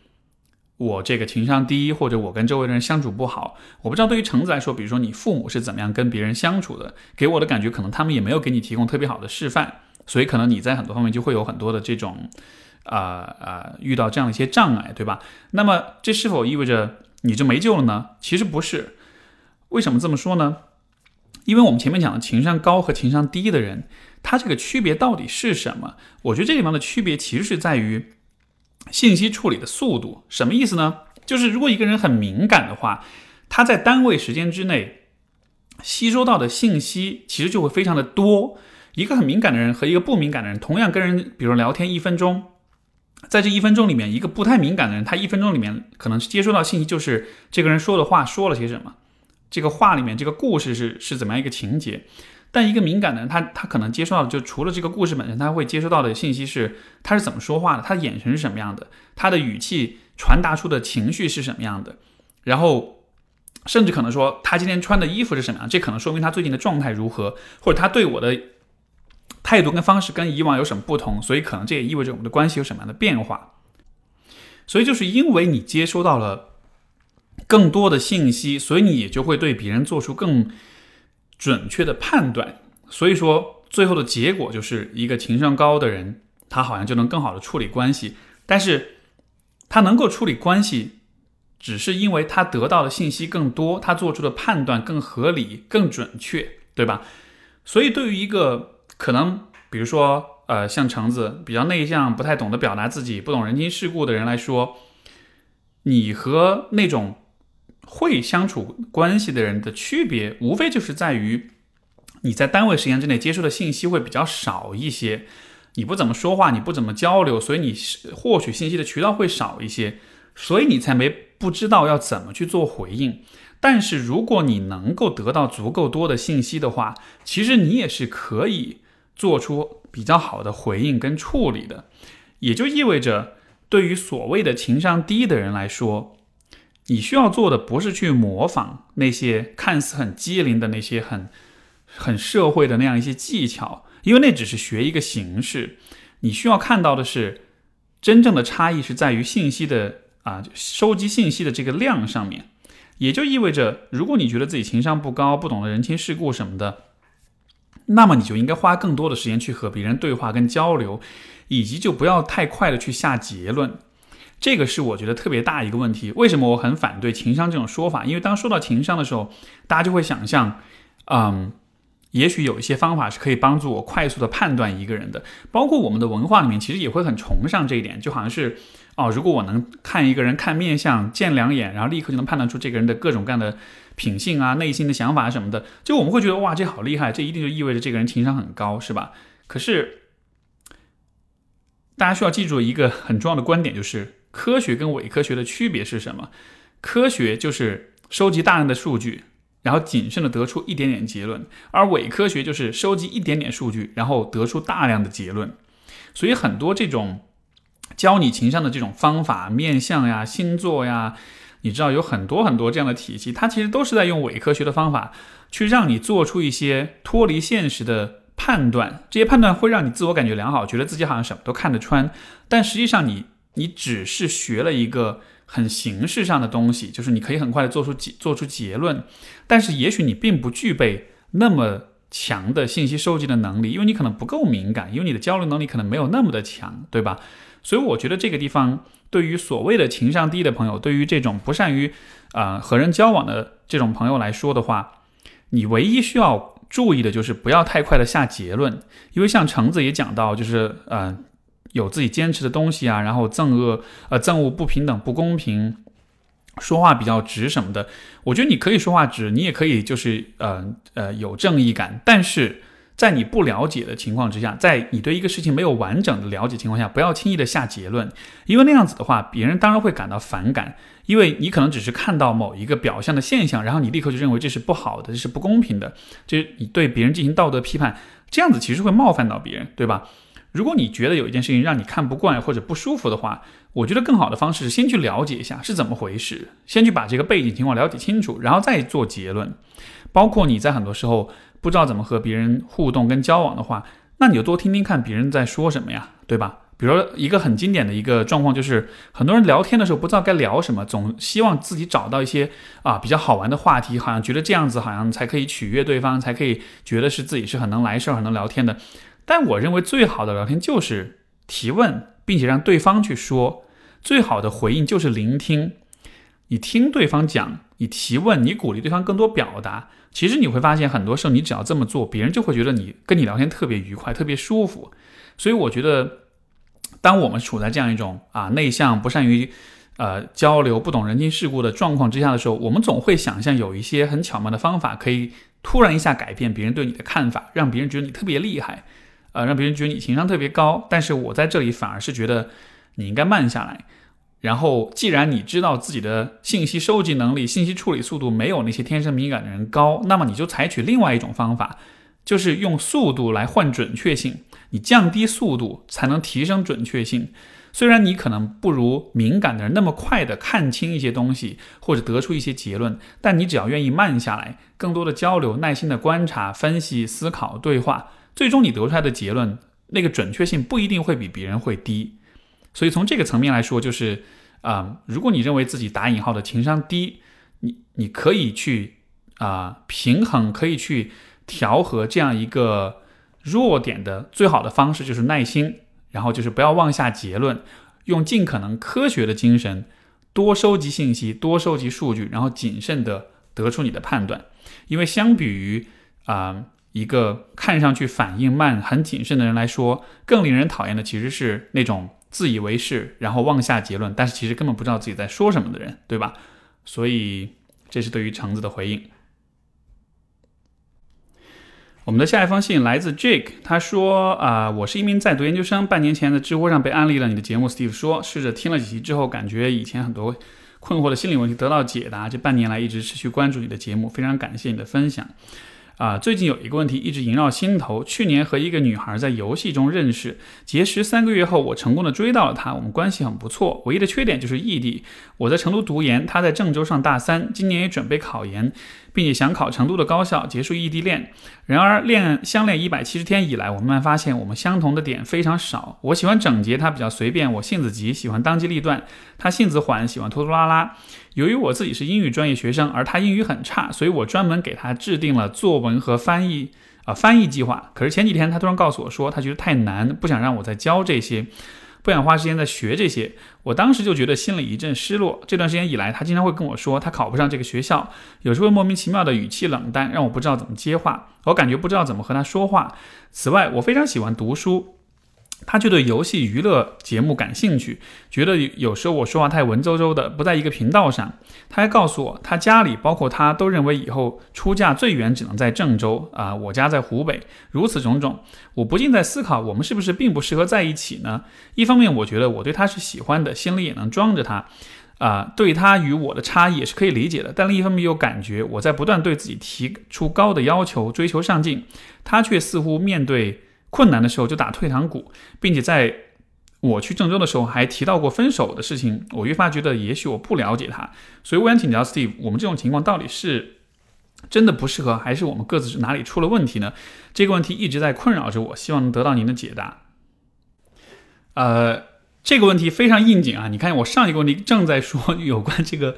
Speaker 1: 我这个情商低，或者我跟周围的人相处不好，我不知道对于橙子来说，比如说你父母是怎么样跟别人相处的，给我的感觉可能他们也没有给你提供特别好的示范，所以可能你在很多方面就会有很多的这种，啊、呃、啊、呃，遇到这样一些障碍，对吧？那么这是否意味着你就没救了呢？其实不是。为什么这么说呢？因为我们前面讲的情商高和情商低的人，他这个区别到底是什么？我觉得这地方的区别其实是在于。信息处理的速度什么意思呢？就是如果一个人很敏感的话，他在单位时间之内吸收到的信息其实就会非常的多。一个很敏感的人和一个不敏感的人，同样跟人比如聊天一分钟，在这一分钟里面，一个不太敏感的人，他一分钟里面可能接收到信息就是这个人说的话说了些什么，这个话里面这个故事是是怎么样一个情节。但一个敏感的人，他他可能接收到的就除了这个故事本身，他会接收到的信息是他是怎么说话的，他的眼神是什么样的，他的语气传达出的情绪是什么样的，然后甚至可能说他今天穿的衣服是什么样，这可能说明他最近的状态如何，或者他对我的态度跟方式跟以往有什么不同，所以可能这也意味着我们的关系有什么样的变化。所以就是因为你接收到了更多的信息，所以你也就会对别人做出更。准确的判断，所以说最后的结果就是一个情商高的人，他好像就能更好的处理关系，但是他能够处理关系，只是因为他得到的信息更多，他做出的判断更合理、更准确，对吧？所以对于一个可能，比如说呃像橙子比较内向、不太懂得表达自己、不懂人情世故的人来说，你和那种。会相处关系的人的区别，无非就是在于你在单位时间之内接受的信息会比较少一些，你不怎么说话，你不怎么交流，所以你获取信息的渠道会少一些，所以你才没不知道要怎么去做回应。但是如果你能够得到足够多的信息的话，其实你也是可以做出比较好的回应跟处理的，也就意味着对于所谓的情商低的人来说。你需要做的不是去模仿那些看似很机灵的那些很很社会的那样一些技巧，因为那只是学一个形式。你需要看到的是，真正的差异是在于信息的啊收集信息的这个量上面。也就意味着，如果你觉得自己情商不高，不懂得人情世故什么的，那么你就应该花更多的时间去和别人对话跟交流，以及就不要太快的去下结论。这个是我觉得特别大一个问题。为什么我很反对情商这种说法？因为当说到情商的时候，大家就会想象，嗯，也许有一些方法是可以帮助我快速的判断一个人的。包括我们的文化里面，其实也会很崇尚这一点，就好像是哦，如果我能看一个人看面相，见两眼，然后立刻就能判断出这个人的各种各样的品性啊、内心的想法什么的，就我们会觉得哇，这好厉害，这一定就意味着这个人情商很高，是吧？可是大家需要记住一个很重要的观点，就是。科学跟伪科学的区别是什么？科学就是收集大量的数据，然后谨慎的得出一点点结论；而伪科学就是收集一点点数据，然后得出大量的结论。所以很多这种教你情商的这种方法，面相呀、星座呀，你知道有很多很多这样的体系，它其实都是在用伪科学的方法去让你做出一些脱离现实的判断，这些判断会让你自我感觉良好，觉得自己好像什么都看得穿。但实际上，你你只是学了一个很形式上的东西，就是你可以很快的做出结做出结论，但是也许你并不具备那么强的信息收集的能力，因为你可能不够敏感，因为你的交流能力可能没有那么的强，对吧？所以我觉得这个地方对于所谓的情商低的朋友，对于这种不善于啊和人交往的这种朋友来说的话，你唯一需要。注意的就是不要太快的下结论，因为像橙子也讲到，就是呃有自己坚持的东西啊，然后憎恶呃憎恶不平等不公平，说话比较直什么的。我觉得你可以说话直，你也可以就是呃呃有正义感，但是。在你不了解的情况之下，在你对一个事情没有完整的了解情况下，不要轻易的下结论，因为那样子的话，别人当然会感到反感，因为你可能只是看到某一个表象的现象，然后你立刻就认为这是不好的，这是不公平的，就是你对别人进行道德批判，这样子其实会冒犯到别人，对吧？如果你觉得有一件事情让你看不惯或者不舒服的话，我觉得更好的方式是先去了解一下是怎么回事，先去把这个背景情况了解清楚，然后再做结论，包括你在很多时候。不知道怎么和别人互动跟交往的话，那你就多听听看别人在说什么呀，对吧？比如说一个很经典的一个状况，就是很多人聊天的时候不知道该聊什么，总希望自己找到一些啊比较好玩的话题，好像觉得这样子好像才可以取悦对方，才可以觉得是自己是很能来事儿、很能聊天的。但我认为最好的聊天就是提问，并且让对方去说。最好的回应就是聆听，你听对方讲，你提问，你鼓励对方更多表达。其实你会发现，很多时候你只要这么做，别人就会觉得你跟你聊天特别愉快、特别舒服。所以我觉得，当我们处在这样一种啊内向、不善于呃交流、不懂人情世故的状况之下的时候，我们总会想象有一些很巧妙的方法，可以突然一下改变别人对你的看法，让别人觉得你特别厉害，呃，让别人觉得你情商特别高。但是我在这里反而是觉得你应该慢下来。然后，既然你知道自己的信息收集能力、信息处理速度没有那些天生敏感的人高，那么你就采取另外一种方法，就是用速度来换准确性。你降低速度，才能提升准确性。虽然你可能不如敏感的人那么快的看清一些东西，或者得出一些结论，但你只要愿意慢下来，更多的交流、耐心的观察、分析、思考、对话，最终你得出来的结论，那个准确性不一定会比别人会低。所以从这个层面来说，就是啊，如果你认为自己打引号的情商低，你你可以去啊平衡，可以去调和这样一个弱点的最好的方式就是耐心，然后就是不要妄下结论，用尽可能科学的精神，多收集信息，多收集数据，然后谨慎的得出你的判断。因为相比于啊一个看上去反应慢、很谨慎的人来说，更令人讨厌的其实是那种。自以为是，然后妄下结论，但是其实根本不知道自己在说什么的人，对吧？所以这是对于橙子的回应。我们的下一封信来自 Jake，他说：“啊，我是一名在读研究生，半年前在知乎上被安利了你的节目。Steve 说，试着听了几期之后，感觉以前很多困惑的心理问题得到解答。这半年来一直持续关注你的节目，非常感谢你的分享。”啊，最近有一个问题一直萦绕心头。去年和一个女孩在游戏中认识，结识三个月后，我成功的追到了她，我们关系很不错。唯一的缺点就是异地，我在成都读研，她在郑州上大三，今年也准备考研。并且想考成都的高校，结束异地恋。然而，恋相恋一百七十天以来，我慢慢发现我们相同的点非常少。我喜欢整洁，他比较随便；我性子急，喜欢当机立断；他性子缓，喜欢拖拖拉拉。由于我自己是英语专业学生，而他英语很差，所以我专门给他制定了作文和翻译啊翻译计划。可是前几天他突然告诉我说，他觉得太难，不想让我再教这些。不想花时间在学这些，我当时就觉得心里一阵失落。这段时间以来，他经常会跟我说他考不上这个学校，有时候莫名其妙的语气冷淡，让我不知道怎么接话，我感觉不知道怎么和他说话。此外，我非常喜欢读书。他就对游戏娱乐节目感兴趣，觉得有时候我说话太文绉绉的，不在一个频道上。他还告诉我，他家里包括他都认为以后出嫁最远只能在郑州啊，我家在湖北。如此种种，我不禁在思考，我们是不是并不适合在一起呢？一方面，我觉得我对他是喜欢的，心里也能装着他，啊，对他与我的差异也是可以理解的。但另一方面又感觉我在不断对自己提出高的要求，追求上进，他却似乎面对。困难的时候就打退堂鼓，并且在我去郑州的时候还提到过分手的事情。我越发觉得，也许我不了解他，所以我想请教 Steve，我们这种情况到底是真的不适合，还是我们各自是哪里出了问题呢？这个问题一直在困扰着我，希望能得到您的解答。呃，这个问题非常应景啊！你看，我上一个问题正在说有关这个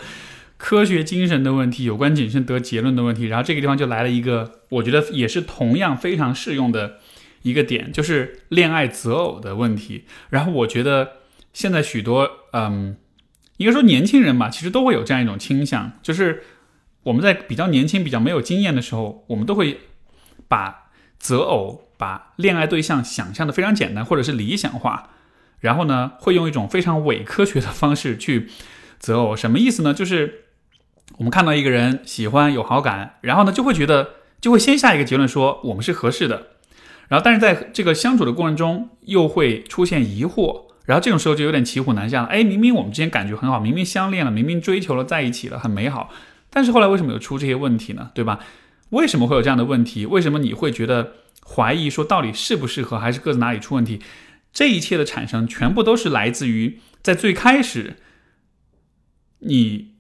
Speaker 1: 科学精神的问题，有关谨慎得结论的问题，然后这个地方就来了一个，我觉得也是同样非常适用的一个点，就是恋爱择偶的问题。然后我觉得现在许多，嗯，应该说年轻人吧，其实都会有这样一种倾向，就是我们在比较年轻、比较没有经验的时候，我们都会把择偶、把恋爱对象想象的非常简单，或者是理想化。然后呢，会用一种非常伪科学的方式去择偶，什么意思呢？就是我们看到一个人喜欢有好感，然后呢就会觉得就会先下一个结论说我们是合适的，然后但是在这个相处的过程中又会出现疑惑，然后这种时候就有点骑虎难下了。哎，明明我们之间感觉很好，明明相恋了，明明追求了在一起了，很美好，但是后来为什么有出这些问题呢？对吧？为什么会有这样的问题？为什么你会觉得怀疑说到底适不适合，还是各自哪里出问题？这一切的产生，全部都是来自于在最开始，你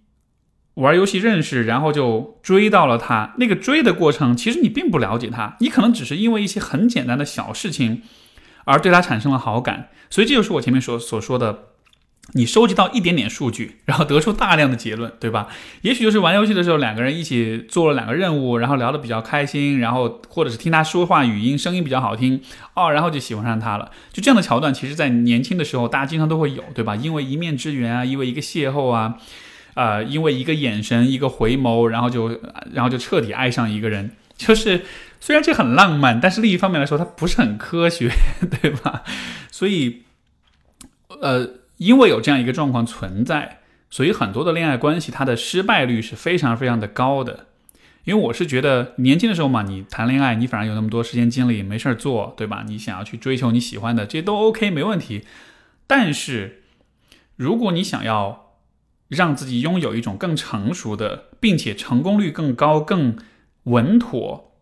Speaker 1: 玩游戏认识，然后就追到了他。那个追的过程，其实你并不了解他，你可能只是因为一些很简单的小事情，而对他产生了好感。所以这就是我前面所所说的。你收集到一点点数据，然后得出大量的结论，对吧？也许就是玩游戏的时候，两个人一起做了两个任务，然后聊得比较开心，然后或者是听他说话语音声音比较好听哦，然后就喜欢上他了。就这样的桥段，其实在年轻的时候大家经常都会有，对吧？因为一面之缘啊，因为一个邂逅啊，呃，因为一个眼神、一个回眸，然后就然后就彻底爱上一个人。就是虽然这很浪漫，但是另一方面来说，它不是很科学，(laughs) 对吧？所以，呃。因为有这样一个状况存在，所以很多的恋爱关系它的失败率是非常非常的高的。因为我是觉得年轻的时候嘛，你谈恋爱，你反而有那么多时间精力没事儿做，对吧？你想要去追求你喜欢的，这些都 OK 没问题。但是如果你想要让自己拥有一种更成熟的，并且成功率更高、更稳妥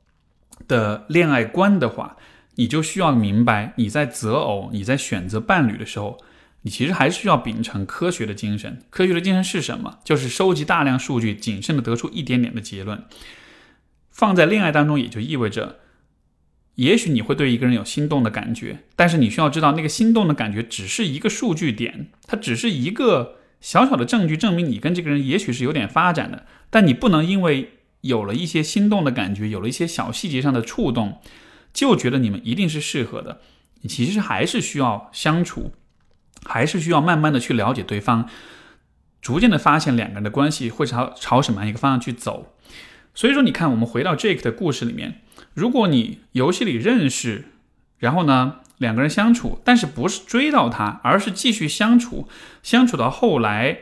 Speaker 1: 的恋爱观的话，你就需要明白你在择偶、你在选择伴侣的时候。你其实还是需要秉承科学的精神。科学的精神是什么？就是收集大量数据，谨慎的得出一点点的结论。放在恋爱当中，也就意味着，也许你会对一个人有心动的感觉，但是你需要知道，那个心动的感觉只是一个数据点，它只是一个小小的证据，证明你跟这个人也许是有点发展的。但你不能因为有了一些心动的感觉，有了一些小细节上的触动，就觉得你们一定是适合的。你其实还是需要相处。还是需要慢慢的去了解对方，逐渐的发现两个人的关系会朝朝什么样一个方向去走。所以说，你看，我们回到 Jake 的故事里面，如果你游戏里认识，然后呢两个人相处，但是不是追到他，而是继续相处，相处到后来，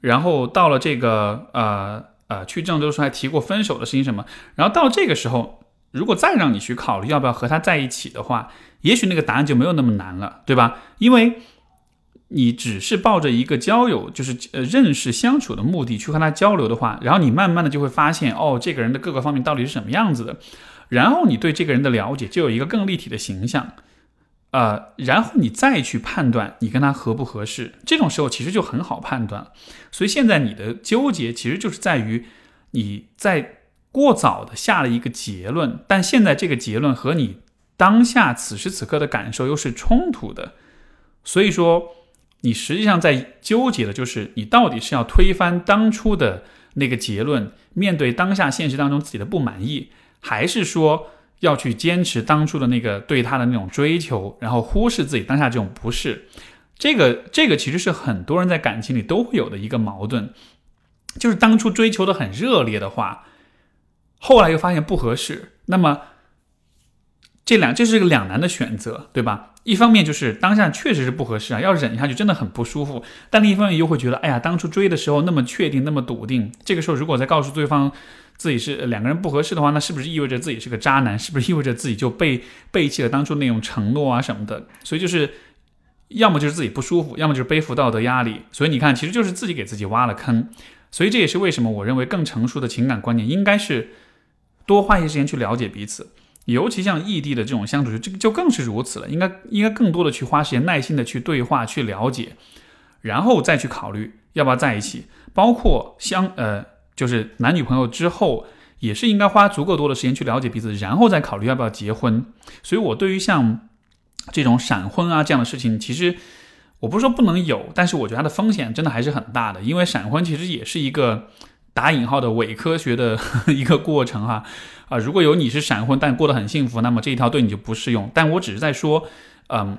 Speaker 1: 然后到了这个呃呃去郑州的时候还提过分手的事情什么，然后到这个时候，如果再让你去考虑要不要和他在一起的话，也许那个答案就没有那么难了，对吧？因为你只是抱着一个交友，就是呃认识相处的目的去和他交流的话，然后你慢慢的就会发现，哦，这个人的各个方面到底是什么样子的，然后你对这个人的了解就有一个更立体的形象，呃，然后你再去判断你跟他合不合适，这种时候其实就很好判断。所以现在你的纠结其实就是在于你在过早的下了一个结论，但现在这个结论和你当下此时此刻的感受又是冲突的，所以说。你实际上在纠结的就是，你到底是要推翻当初的那个结论，面对当下现实当中自己的不满意，还是说要去坚持当初的那个对他的那种追求，然后忽视自己当下这种不适？这个这个其实是很多人在感情里都会有的一个矛盾，就是当初追求的很热烈的话，后来又发现不合适，那么。这两这是个两难的选择，对吧？一方面就是当下确实是不合适啊，要忍下去真的很不舒服；但另一方面又会觉得，哎呀，当初追的时候那么确定，那么笃定，这个时候如果再告诉对方自己是两个人不合适的话，那是不是意味着自己是个渣男？是不是意味着自己就被 (laughs) 背弃了当初那种承诺啊什么的？所以就是，要么就是自己不舒服，要么就是背负道德压力。所以你看，其实就是自己给自己挖了坑。所以这也是为什么我认为更成熟的情感观念应该是多花一些时间去了解彼此。尤其像异地的这种相处，这个就更是如此了。应该应该更多的去花时间，耐心的去对话、去了解，然后再去考虑要不要在一起。包括相呃，就是男女朋友之后，也是应该花足够多的时间去了解彼此，然后再考虑要不要结婚。所以，我对于像这种闪婚啊这样的事情，其实我不是说不能有，但是我觉得它的风险真的还是很大的，因为闪婚其实也是一个打引号的伪科学的 (laughs) 一个过程哈啊，如果有你是闪婚但过得很幸福，那么这一条对你就不适用。但我只是在说，嗯。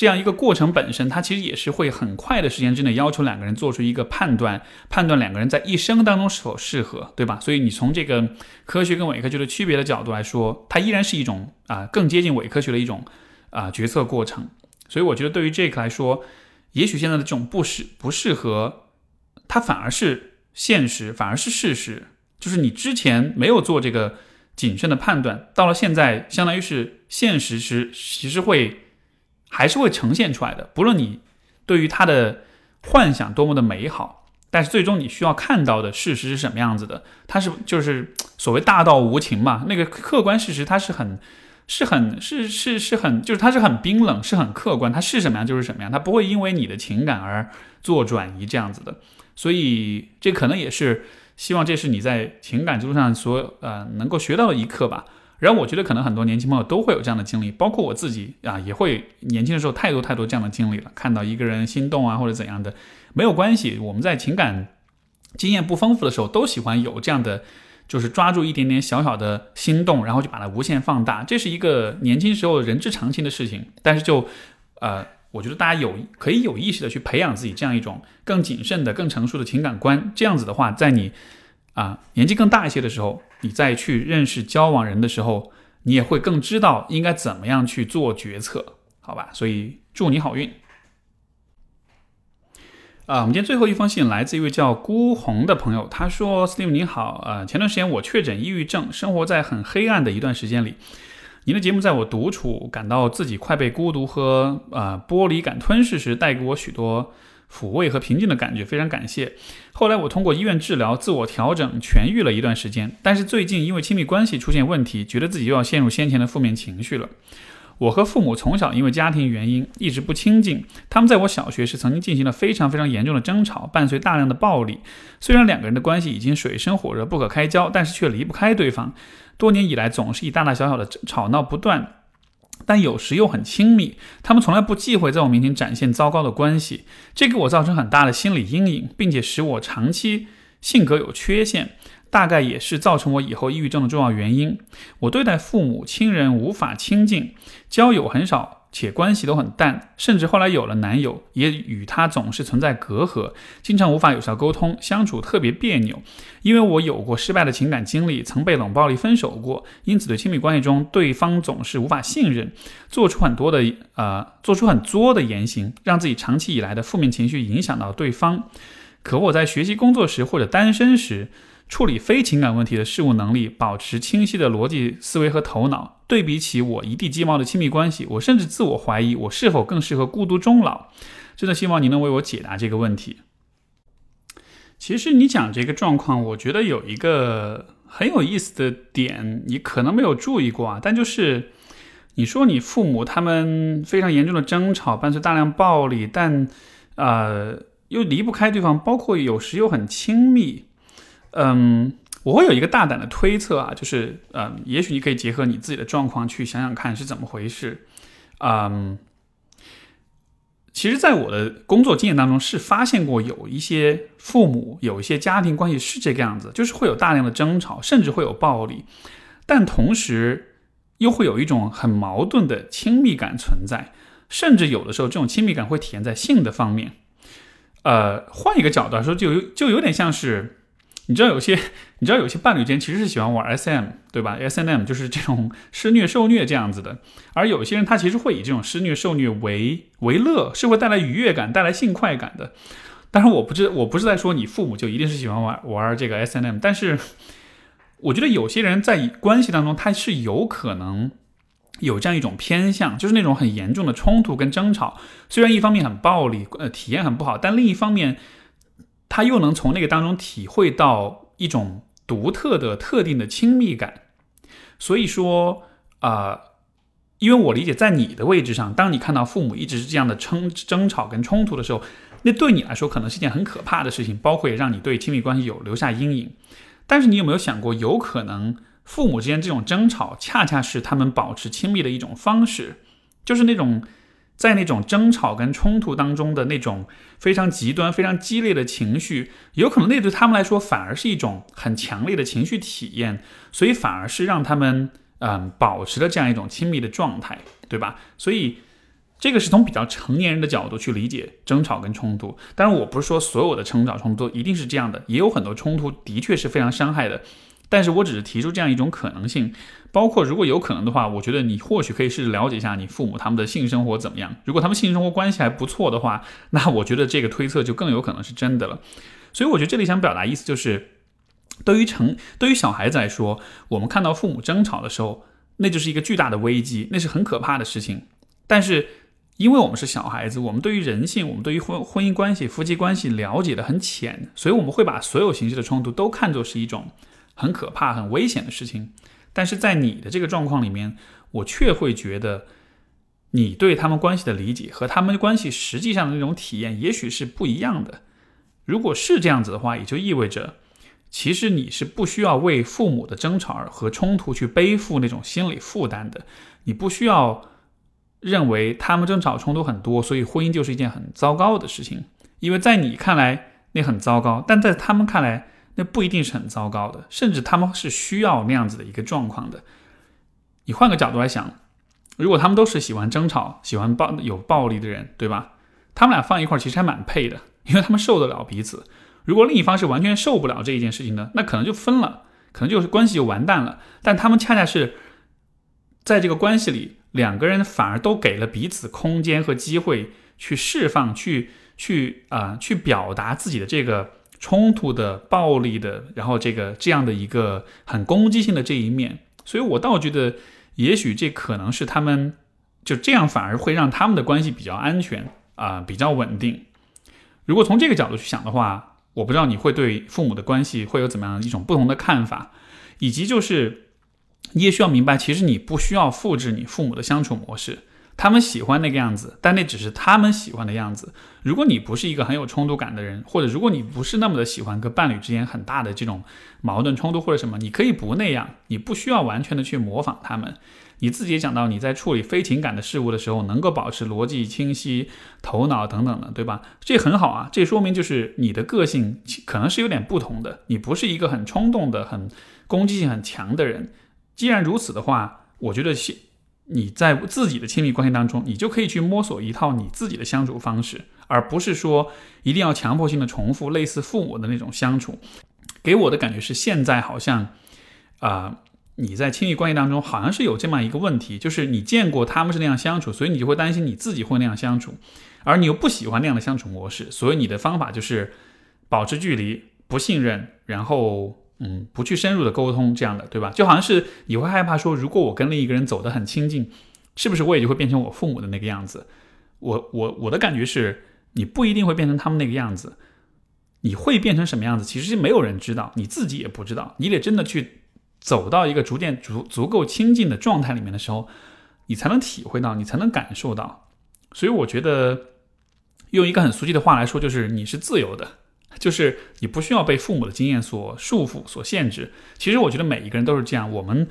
Speaker 1: 这样一个过程本身，它其实也是会很快的时间之内要求两个人做出一个判断，判断两个人在一生当中是否适合，对吧？所以你从这个科学跟伪科学的区别的角度来说，它依然是一种啊更接近伪科学的一种啊决策过程。所以我觉得对于这个来说，也许现在的这种不适不适合，它反而是现实，反而是事实。就是你之前没有做这个谨慎的判断，到了现在，相当于是现实是其实会。还是会呈现出来的，不论你对于他的幻想多么的美好，但是最终你需要看到的事实是什么样子的？它是就是所谓大道无情嘛，那个客观事实它是很是很是是是很就是它是很冰冷，是很客观，它是什么样就是什么样，它不会因为你的情感而做转移这样子的。所以这可能也是希望这是你在情感之路上所呃能够学到的一课吧。然后我觉得可能很多年轻朋友都会有这样的经历，包括我自己啊，也会年轻的时候太多太多这样的经历了。看到一个人心动啊，或者怎样的，没有关系。我们在情感经验不丰富的时候，都喜欢有这样的，就是抓住一点点小小的心动，然后就把它无限放大。这是一个年轻时候人之常情的事情。但是就呃，我觉得大家有可以有意识的去培养自己这样一种更谨慎的、更成熟的情感观。这样子的话，在你。啊，年纪更大一些的时候，你再去认识交往人的时候，你也会更知道应该怎么样去做决策，好吧？所以祝你好运。啊，我们今天最后一封信来自一位叫孤鸿的朋友，他说：“Steve 你好，呃，前段时间我确诊抑郁症，生活在很黑暗的一段时间里，您的节目在我独处，感到自己快被孤独和啊玻璃感吞噬时，带给我许多。”抚慰和平静的感觉，非常感谢。后来我通过医院治疗、自我调整，痊愈了一段时间。但是最近因为亲密关系出现问题，觉得自己又要陷入先前的负面情绪了。我和父母从小因为家庭原因一直不亲近，他们在我小学时曾经进行了非常非常严重的争吵，伴随大量的暴力。虽然两个人的关系已经水深火热、不可开交，但是却离不开对方。多年以来，总是以大大小小的吵闹不断。但有时又很亲密，他们从来不忌讳在我面前展现糟糕的关系，这给我造成很大的心理阴影，并且使我长期性格有缺陷，大概也是造成我以后抑郁症的重要原因。我对待父母亲人无法亲近，交友很少。且关系都很淡，甚至后来有了男友，也与他总是存在隔阂，经常无法有效沟通，相处特别别扭。因为我有过失败的情感经历，曾被冷暴力分手过，因此对亲密关系中对方总是无法信任，做出很多的呃，做出很作的言行，让自己长期以来的负面情绪影响到对方。可我在学习工作时或者单身时。处理非情感问题的事物能力，保持清晰的逻辑思维和头脑，对比起我一地鸡毛的亲密关系，我甚至自我怀疑我是否更适合孤独终老。真的希望您能为我解答这个问题。其实你讲这个状况，我觉得有一个很有意思的点，你可能没有注意过啊。但就是你说你父母他们非常严重的争吵，伴随大量暴力，但呃又离不开对方，包括有时又很亲密。嗯，我会有一个大胆的推测啊，就是，嗯，也许你可以结合你自己的状况去想想看是怎么回事。嗯，其实，在我的工作经验当中，是发现过有一些父母有一些家庭关系是这个样子，就是会有大量的争吵，甚至会有暴力，但同时又会有一种很矛盾的亲密感存在，甚至有的时候这种亲密感会体现在性的方面。呃，换一个角度来说，就有就有点像是。你知道有些，你知道有些伴侣间其实是喜欢玩 SM，对吧？S N M 就是这种施虐受虐这样子的，而有些人他其实会以这种施虐受虐为为乐，是会带来愉悦感、带来性快感的。当然，我不知我不是在说你父母就一定是喜欢玩玩这个 S N M，但是我觉得有些人在关系当中他是有可能有这样一种偏向，就是那种很严重的冲突跟争吵，虽然一方面很暴力，呃，体验很不好，但另一方面。他又能从那个当中体会到一种独特的、特定的亲密感，所以说啊，因为我理解，在你的位置上，当你看到父母一直是这样的争争吵跟冲突的时候，那对你来说可能是一件很可怕的事情，包括让你对亲密关系有留下阴影。但是你有没有想过，有可能父母之间这种争吵，恰恰是他们保持亲密的一种方式，就是那种在那种争吵跟冲突当中的那种非常极端、非常激烈的情绪，有可能那对他们来说反而是一种很强烈的情绪体验，所以反而是让他们嗯保持了这样一种亲密的状态，对吧？所以。这个是从比较成年人的角度去理解争吵跟冲突，当然我不是说所有的争吵冲突都一定是这样的，也有很多冲突的确是非常伤害的，但是我只是提出这样一种可能性，包括如果有可能的话，我觉得你或许可以试着了解一下你父母他们的性生活怎么样，如果他们性生活关系还不错的话，(laughs) 那我觉得这个推测就更有可能是真的了。所以我觉得这里想表达意思就是，对于成对于小孩子来说，我们看到父母争吵的时候，那就是一个巨大的危机，那是很可怕的事情，但是。因为我们是小孩子，我们对于人性，我们对于婚婚姻关系、夫妻关系了解的很浅，所以我们会把所有形式的冲突都看作是一种很可怕、很危险的事情。但是在你的这个状况里面，我却会觉得，你对他们关系的理解和他们关系实际上的那种体验，也许是不一样的。如果是这样子的话，也就意味着，其实你是不需要为父母的争吵和冲突去背负那种心理负担的，你不需要。认为他们争吵冲突很多，所以婚姻就是一件很糟糕的事情。因为在你看来那很糟糕，但在他们看来那不一定是很糟糕的，甚至他们是需要那样子的一个状况的。你换个角度来想，如果他们都是喜欢争吵、喜欢暴有暴力的人，对吧？他们俩放一块其实还蛮配的，因为他们受得了彼此。如果另一方是完全受不了这一件事情的，那可能就分了，可能就是关系就完蛋了。但他们恰恰是在这个关系里。两个人反而都给了彼此空间和机会去释放、去去啊、去表达自己的这个冲突的、暴力的，然后这个这样的一个很攻击性的这一面。所以我倒觉得，也许这可能是他们就这样反而会让他们的关系比较安全啊，比较稳定。如果从这个角度去想的话，我不知道你会对父母的关系会有怎么样一种不同的看法，以及就是。你也需要明白，其实你不需要复制你父母的相处模式，他们喜欢那个样子，但那只是他们喜欢的样子。如果你不是一个很有冲突感的人，或者如果你不是那么的喜欢跟伴侣之间很大的这种矛盾冲突或者什么，你可以不那样，你不需要完全的去模仿他们。你自己也讲到，你在处理非情感的事物的时候，能够保持逻辑清晰、头脑等等的，对吧？这很好啊，这说明就是你的个性可能是有点不同的，你不是一个很冲动的、很攻击性很强的人。既然如此的话，我觉得先你在自己的亲密关系当中，你就可以去摸索一套你自己的相处方式，而不是说一定要强迫性的重复类似父母的那种相处。给我的感觉是，现在好像啊，你在亲密关系当中好像是有这么一个问题，就是你见过他们是那样相处，所以你就会担心你自己会那样相处，而你又不喜欢那样的相处模式，所以你的方法就是保持距离、不信任，然后。嗯，不去深入的沟通，这样的，对吧？就好像是你会害怕说，如果我跟另一个人走得很亲近，是不是我也就会变成我父母的那个样子？我我我的感觉是，你不一定会变成他们那个样子，你会变成什么样子？其实没有人知道，你自己也不知道。你得真的去走到一个逐渐足足够亲近的状态里面的时候，你才能体会到，你才能感受到。所以我觉得，用一个很俗气的话来说，就是你是自由的。就是你不需要被父母的经验所束缚、所限制。其实我觉得每一个人都是这样。我们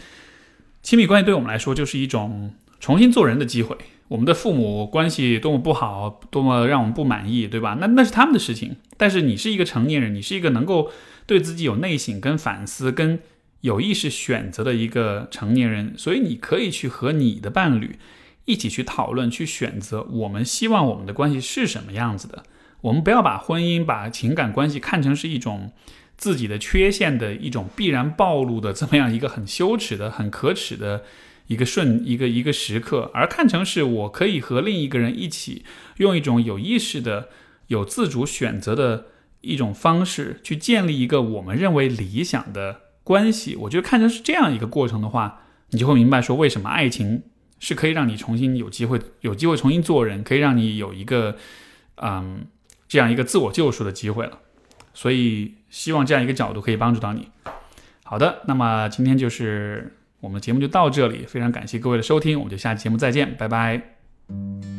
Speaker 1: 亲密关系对我们来说就是一种重新做人的机会。我们的父母关系多么不好，多么让我们不满意，对吧？那那是他们的事情。但是你是一个成年人，你是一个能够对自己有内省、跟反思、跟有意识选择的一个成年人，所以你可以去和你的伴侣一起去讨论、去选择，我们希望我们的关系是什么样子的。我们不要把婚姻、把情感关系看成是一种自己的缺陷的一种必然暴露的这么样一个很羞耻的、很可耻的一个瞬一个一个时刻，而看成是我可以和另一个人一起用一种有意识的、有自主选择的一种方式去建立一个我们认为理想的关系。我觉得看成是这样一个过程的话，你就会明白说为什么爱情是可以让你重新有机会、有机会重新做人，可以让你有一个嗯。这样一个自我救赎的机会了，所以希望这样一个角度可以帮助到你。好的，那么今天就是我们的节目就到这里，非常感谢各位的收听，我们就下期节目再见，拜拜。